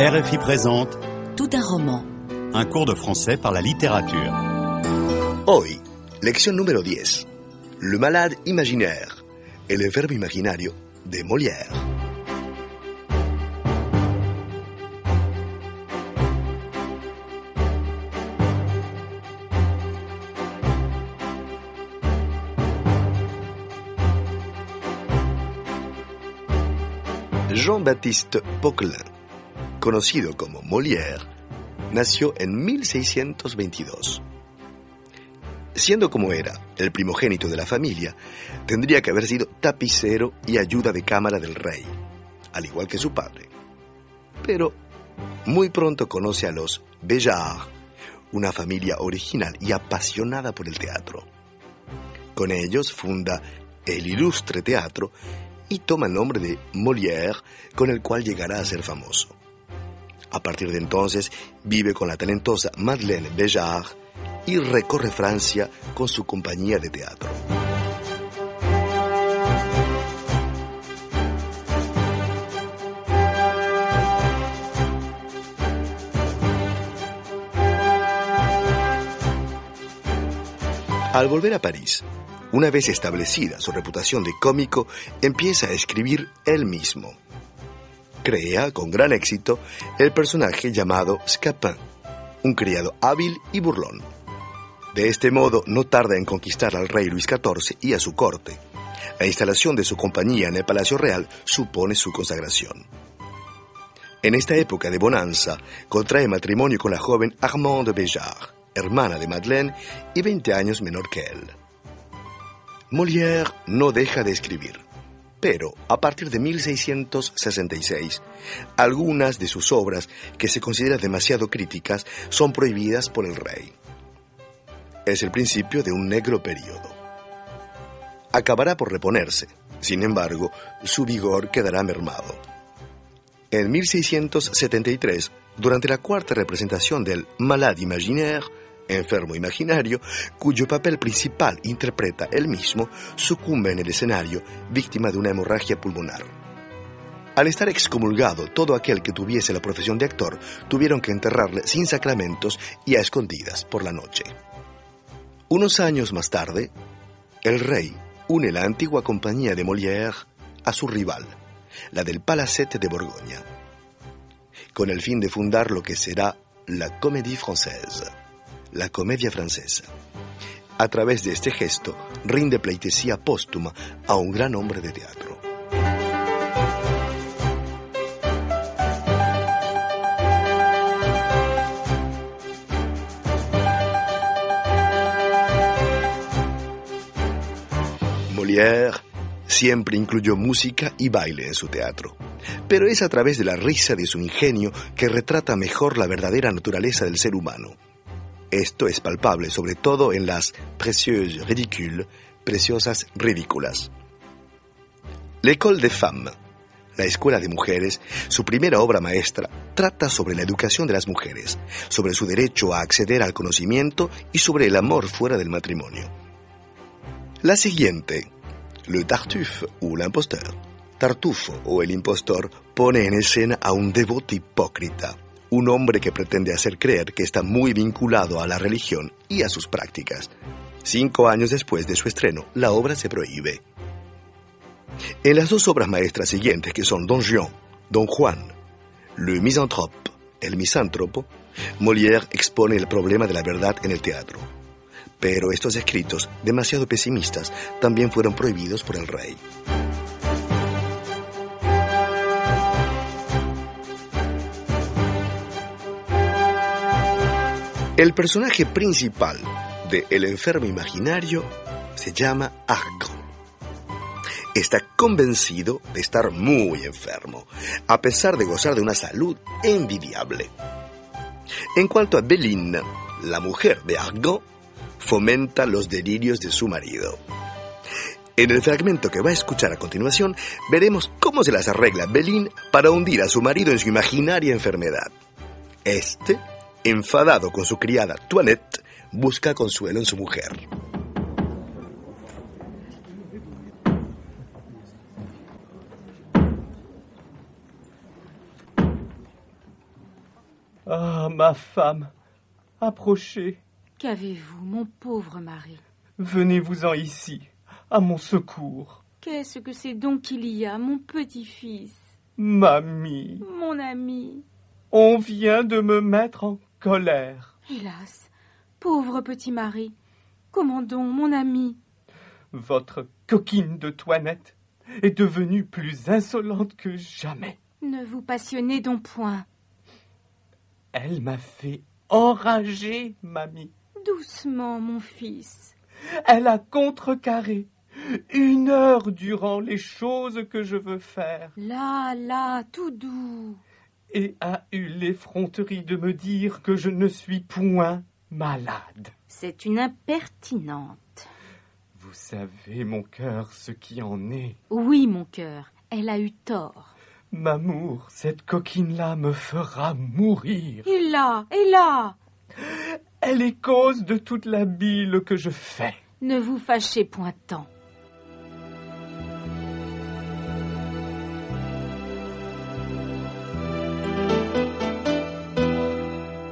RFI présente Tout un roman. un cours de français par la littérature. Hoy, lección número 10. Le malade imaginaire, el enfermo imaginario de Molière. Jean-Baptiste Poquelin, conocido como Molière, nació en 1622. Siendo como era el primogénito de la familia, tendría que haber sido tapicero y ayuda de cámara del rey, al igual que su padre. Pero muy pronto conoce a los Béjart, una familia original y apasionada por el teatro. Con ellos funda el Ilustre Teatro y toma el nombre de Molière, con el cual llegará a ser famoso. A partir de entonces vive con la talentosa Madeleine Béjart y recorre Francia con su compañía de teatro. Al volver a París, una vez establecida su reputación de cómico, empieza a escribir él mismo. Crea, con gran éxito, el personaje llamado Scapin, un criado hábil y burlón. De este modo, no tarda en conquistar al rey Luis XIV y a su corte. La instalación de su compañía en el Palacio Real supone su consagración. En esta época de bonanza, contrae matrimonio con la joven Armande Béjart, hermana de Madeleine y 20 años menor que él. Molière no deja de escribir, pero a partir de 1666, algunas de sus obras que se consideran demasiado críticas son prohibidas por el rey. Es el principio de un negro periodo. Acabará por reponerse, sin embargo, su vigor quedará mermado. En 1673, durante la cuarta representación del Malade Imaginaire, enfermo imaginario, cuyo papel principal interpreta él mismo, sucumbe en el escenario, víctima de una hemorragia pulmonar. Al estar excomulgado, todo aquel que tuviese la profesión de actor tuvieron que enterrarle sin sacramentos y a escondidas por la noche. Unos años más tarde, el rey une la antigua compañía de Molière a su rival, la del Palacete de Borgoña, con el fin de fundar lo que será la Comédie Française la comedia francesa. A través de este gesto, rinde pleitesía póstuma a un gran hombre de teatro. Molière siempre incluyó música y baile en su teatro, pero es a través de la risa de su ingenio que retrata mejor la verdadera naturaleza del ser humano. Esto es palpable sobre todo en las Précieuses Ridicules, preciosas ridículas. L'École des Femmes, la Escuela de Mujeres, su primera obra maestra, trata sobre la educación de las mujeres, sobre su derecho a acceder al conocimiento y sobre el amor fuera del matrimonio. La siguiente, Le Tartuffe ou l'Imposteur, Tartufo o el impostor, pone en escena a un devoto hipócrita, un hombre que pretende hacer creer que está muy vinculado a la religión y a sus prácticas. Cinco años después de su estreno, la obra se prohíbe. En las dos obras maestras siguientes, que son Don Juan, Don Juan, Le Misanthrope, el misántropo, Molière expone el problema de la verdad en el teatro. Pero estos escritos, demasiado pesimistas, también fueron prohibidos por el rey. El personaje principal de El enfermo imaginario se llama Argo. Está convencido de estar muy enfermo, a pesar de gozar de una salud envidiable. En cuanto a Beline, la mujer de Argo, fomenta los delirios de su marido. En el fragmento que va a escuchar a continuación, veremos cómo se las arregla Beline para hundir a su marido en su imaginaria enfermedad. Este enfadado con su criada Toinette, busca consuelo en su mujer. Ah, ma femme, approchez, Qu'avez-vous, mon pauvre mari? Venez-vous-en ici, à mon secours. Qu'est-ce que c'est donc qu'il y a, mon petit-fils? Mamie, Mon ami. On vient de me mettre en colère. Hélas, pauvre petit mari Comment donc, mon ami? Votre coquine de toilette est devenue plus insolente que jamais. Ne vous passionnez donc point. Elle m'a fait enrager, mamie. Doucement, mon fils. Elle a contrecarré une heure durant les choses que je veux faire Là, là, tout doux. Et a eu l'effronterie de me dire que je ne suis point malade. C'est une impertinente. Vous savez, mon cœur, ce qui en est. Oui, mon cœur, elle a eu tort. M'amour, cette coquine-là me fera mourir. Et là, et là Elle est cause de toute la bile que je fais. Ne vous fâchez point tant.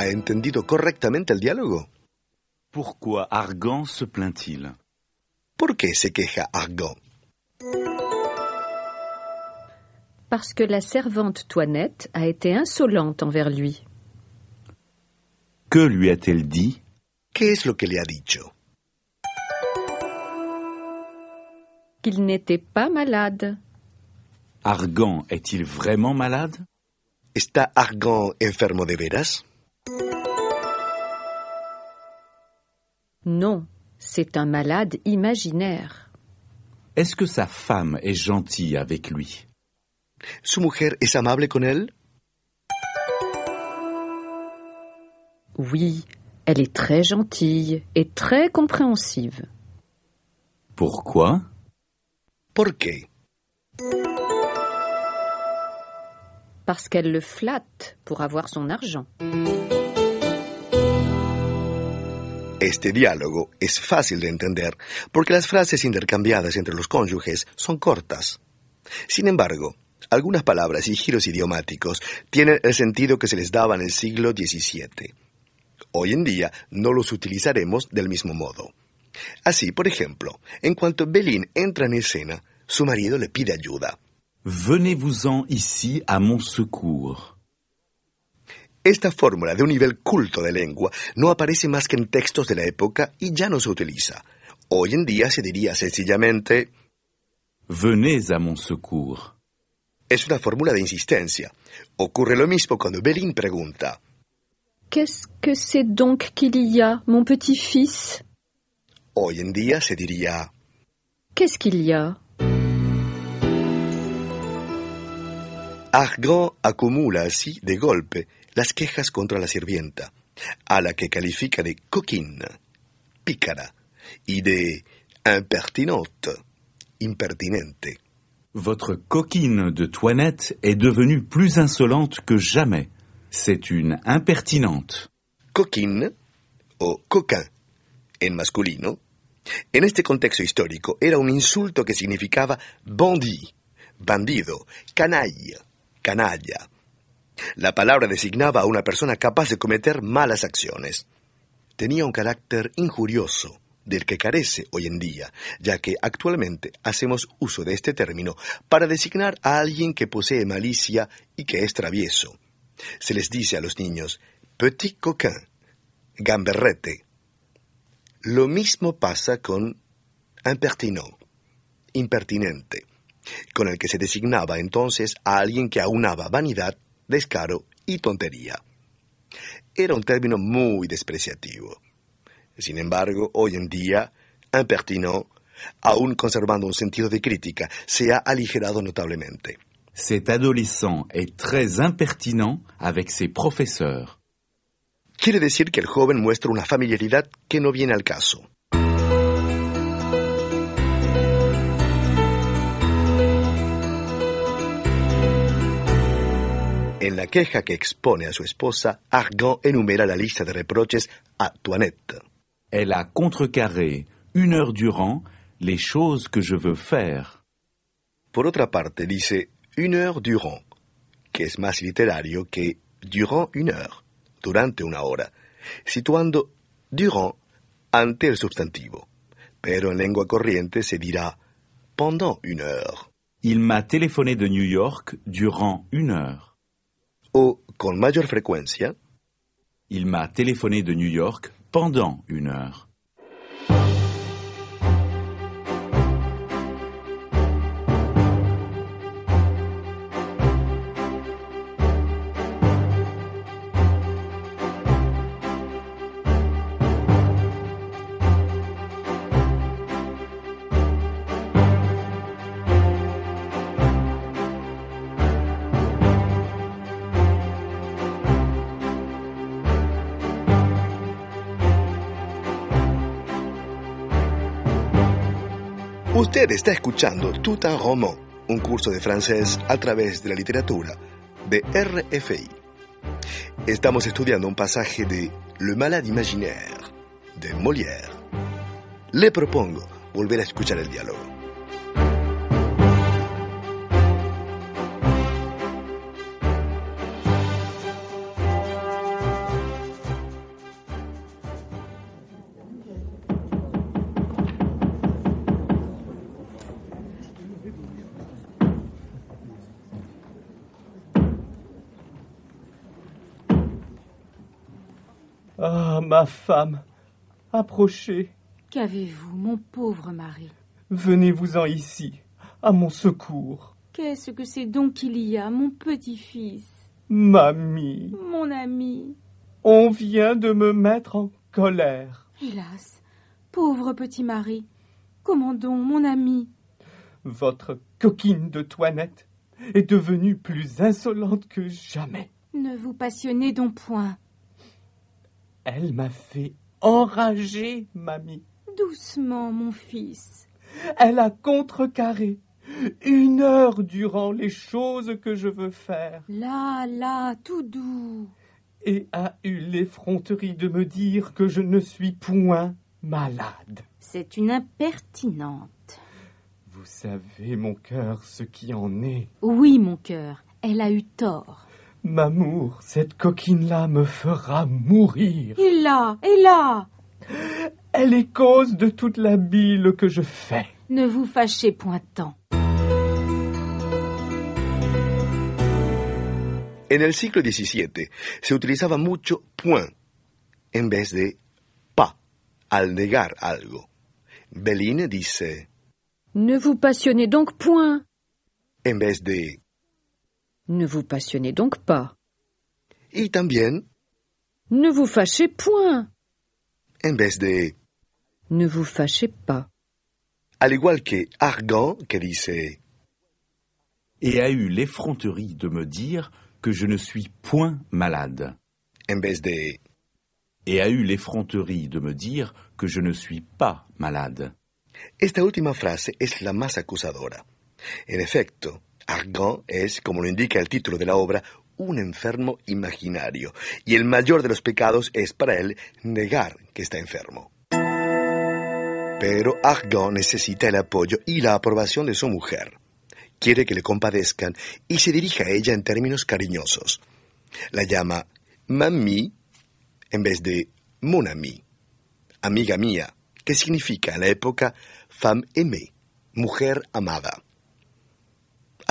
¿Ha entendido correctamente el diálogo? Pourquoi Argan se plaint-il? ¿Por qué se queja Argan? Parce que la servante Toinette a été insolente envers lui. Que lui a-t-elle dit? ¿Qué es lo que le ha dicho? Qu'il n'était pas malade. Argan est-il vraiment malade? ¿Está Argan enfermo de veras? Non, c'est un malade imaginaire. Est-ce que sa femme est gentille avec lui? ¿Su mujer es amable con él? Oui, elle est très gentille et très compréhensive. Pourquoi? ¿Por qué? Parce le flatte pour avoir son argent. Este diálogo es fácil de entender porque las frases intercambiadas entre los cónyuges son cortas. Sin embargo, algunas palabras y giros idiomáticos tienen el sentido que se les daba en el siglo XVII. Hoy en día no los utilizaremos del mismo modo. Así, por ejemplo, en cuanto Belín entra en escena, su marido le pide ayuda. Venez-vous-en ici à mon secours. Esta fórmula de un nivel culto de lengua no aparece más que en textos de la época y ya no se utiliza. Hoy en día se diría sencillamente Venez à mon secours. es una fórmula de insistencia. Ocurre lo mismo cuando Belín pregunta Qu'est-ce que c'est donc qu'il y a, mon petit-fils Hoy en día se diría Qu'est-ce qu'il y a? Argan acumula así de golpe las quejas contra la sirvienta, a la que califica de coquine, pícara, y de impertinente, impertinente. Votre coquine de Toinette est devenue plus insolente que jamais. C'est une impertinente. Coquine o coquin en masculino, en este contexto histórico era un insulto que significaba bandit, bandido, canalla, canalla. La palabra designaba a una persona capaz de cometer malas acciones. Tenía un carácter injurioso del que carece hoy en día, ya que actualmente hacemos uso de este término para designar a alguien que posee malicia y que es travieso. Se les dice a los niños petit coquin, gamberrete. Lo mismo pasa con impertinent, impertinente, con el que se designaba entonces a alguien que aunaba vanidad, descaro y tontería. Era un término muy despreciativo. Sin embargo, hoy en día, impertinent, aún conservando un sentido de crítica, se ha aligerado notablemente. Cet adolescent est très impertinent avec ses professeurs. Quiere decir que el joven muestra una familiaridad que no viene al caso. En la queja que expone a su esposa, Argan enumera la lista de reproches a Toinette. Elle a contrecarré une heure durant les choses que je veux faire. Por otra parte, dice une heure durant, que es más literario que durant une heure, durante una hora, situando durant ante el sustantivo. Pero en lengua corriente se dirá pendant une heure. Il m'a téléphoné de New York durant une heure. O, con mayor frecuencia, Il m'a téléphoné de New York pendant une heure. Usted está escuchando Tout un roman, un curso de francés a través de la literatura de RFI. Estamos estudiando un pasaje de Le malade imaginaire de Molière. Le propongo volver a escuchar el diálogo. Ma femme, approchez, Qu'avez-vous, mon pauvre mari? Venez-vous-en ici, à mon secours. Qu'est-ce que c'est donc qu'il y a, mon petit-fils? Mamie, Mon ami on vient de me mettre en colère. Hélas, pauvre petit mari Comment donc, mon ami Votre coquine de Toinette est devenue plus insolente que jamais. Ne vous passionnez donc point. Elle m'a fait enrager, mamie. Doucement, mon fils. Elle a contrecarré une heure durant les choses que je veux faire Là, là, tout doux. et a eu l'effronterie de me dire que je ne suis point malade. C'est une impertinente. Vous savez, mon cœur, ce qui en est. Oui, mon cœur, elle a eu tort. M'amour, cette coquine-là me fera mourir. Et là, et là Elle est cause de toute la bile que je fais. Ne vous fâchez point tant. En el siglo XVII se utilizaba mucho point en vez de pas al negar algo. Béline dice Ne vous passionnez donc point. en vez de Ne vous passionnez donc pas. y también Ne vous fâchez point. en vez de Ne vous fâchez pas. al igual que argan que dice Et a eu l'effronterie de me dire que je ne suis point malade. en vez de Et a eu l'effronterie de me dire que je ne suis pas malade. Esta última frase es la más acusadora. En efecto, Argan es, como lo indica el título de la obra, un enfermo imaginario, y el mayor de los pecados es para él negar que está enfermo. Pero Argan necesita el apoyo y la aprobación de su mujer. Quiere que le compadezcan y se dirige a ella en términos cariñosos. La llama mami en vez de mon ami, amiga mía, que significa en la época femme aimée, mujer amada.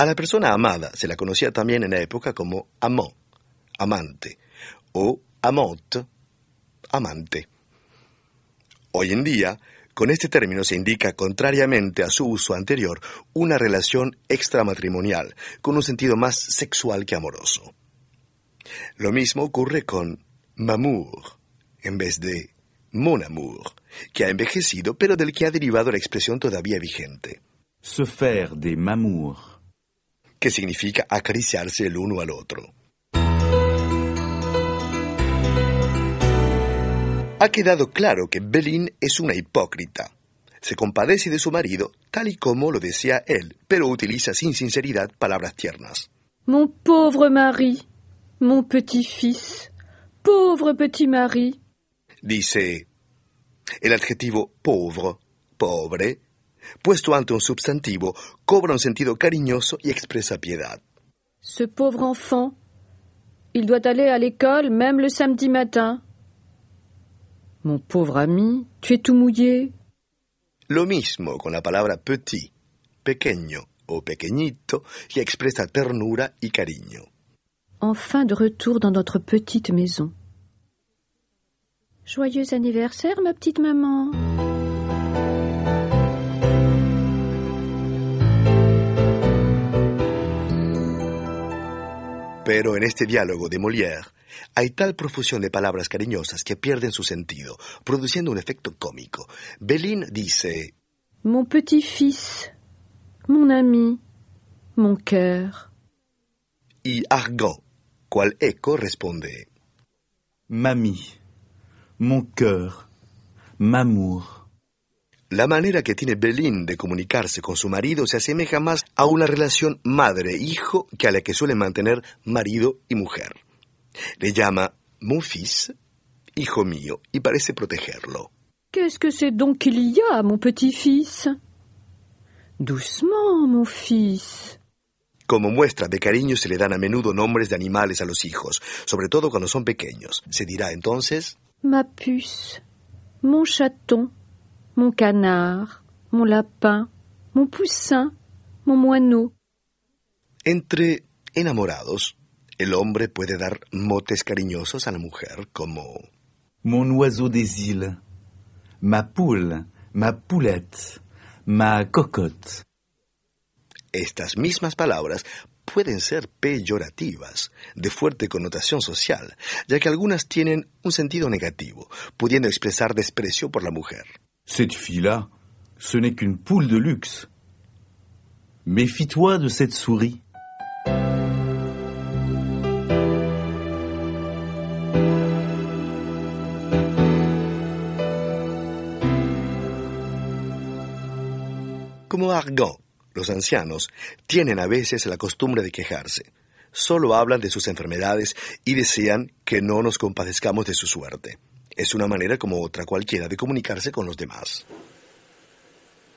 A la persona amada se la conocía también en la época como amant, amante, o amante, amante. Hoy en día, con este término se indica, contrariamente a su uso anterior, una relación extramatrimonial, con un sentido más sexual que amoroso. Lo mismo ocurre con mamour, en vez de mon amour, que ha envejecido, pero del que ha derivado la expresión todavía vigente, Se faire des mamours. Que significa acariciarse el uno al otro. Ha quedado claro que Belín es una hipócrita. Se compadece de su marido tal y como lo desea él, pero utiliza sin sinceridad palabras tiernas. Mon pauvre mari, mon petit-fils, pauvre petit mari. Dice el adjetivo pauvre, pobre, puesto ante un substantivo, cobra un sentido cariñoso y expresa piedad. Ce pauvre enfant, Il doit aller à l'école même le samedi matin. Mon pauvre ami, tu es tout mouillé. Lo mismo con la palabra petit, pequeño o pequeñito, qui expresa ternura y cariño. Enfin de retour dans notre petite maison. Joyeux anniversaire, ma petite maman. Pero en este diálogo de Molière hay tal profusión de palabras cariñosas que pierden su sentido, produciendo un efecto cómico. Belín dice, Mon petit-fils, mon ami, mon cœur. y Argan, cual eco, responde, Mamie, mon cœur, m'amour. La manera que tiene Belín de comunicarse con su marido se asemeja más a una relación madre-hijo que a la que suelen mantener marido y mujer. Le llama mon fils, hijo mío, y parece protegerlo. Qu'est-ce que c'est donc qu'il y a, mon petit-fils Doucement, mon fils. Como muestra de cariño se le dan a menudo nombres de animales a los hijos, sobre todo cuando son pequeños. Se dirá entonces, Ma puce, mon chaton, mon canard, mon lapin, mon poussin, mon moineau. entre enamorados, el hombre puede dar motes cariñosos a la mujer como Mon oiseau des îles, ma poule, ma poulette, ma cocotte. Estas mismas palabras pueden ser peyorativas, de fuerte connotación social, ya que algunas tienen un sentido negativo, pudiendo expresar desprecio por la mujer. Cette fille-là, ce n'est qu'une poule de luxe. Méfie-toi de cette souris. Como Argan, los ancianos tienen a veces la costumbre de quejarse. Solo hablan de sus enfermedades y desean que no nos compadezcamos de su suerte. Es una manera como otra cualquiera de comunicarse con los demás.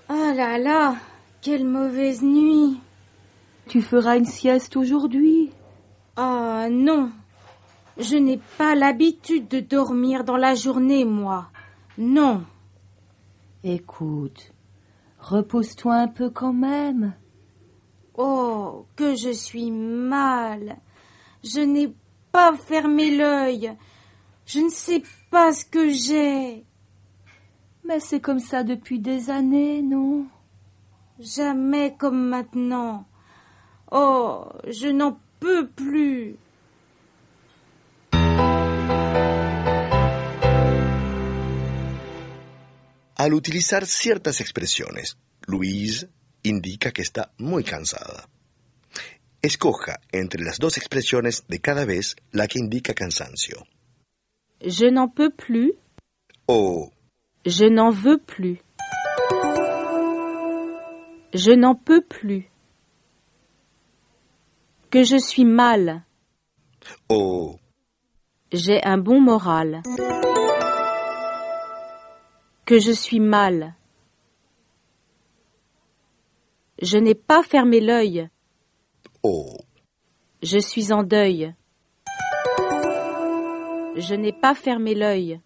Ah là là, quelle mauvaise nuit. Tu feras une sieste aujourd'hui? Ah non, je n'ai pas l'habitude de dormir dans la journée, moi. Non. Écoute, repose-toi un peu quand même. Oh, que je suis mal. Je n'ai pas fermé l'œil. Je ne sais pas ce que j'ai. Mais c'est comme ça depuis des années, non Jamais comme maintenant. Oh, je n'en peux plus. Al utilizar ciertas expresiones, Louise indica que está muy cansada. Escoja entre las dos expresiones de cada vez la que indica cansancio. Je n'en peux plus. O Je n'en veux plus. Je n'en peux plus. Que je suis mal. o J'ai un bon moral. Que je suis mal. Je n'ai pas fermé l'œil. o Je suis en deuil. Je n'ai pas fermé l'œil.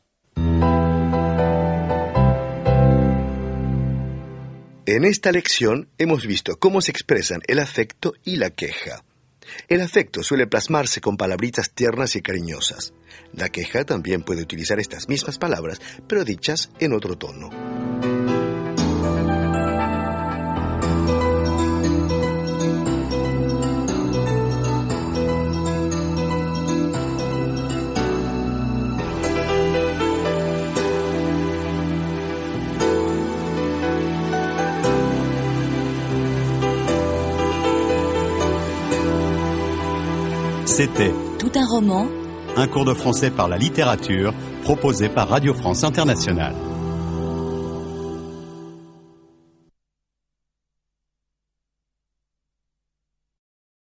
En esta lección hemos visto cómo se expresan el afecto y la queja. El afecto suele plasmarse con palabritas tiernas y cariñosas. La queja también puede utilizar estas mismas palabras, pero dichas en otro tono. C'était Tout un roman un cours de français par la littérature proposé par Radio France Internationale.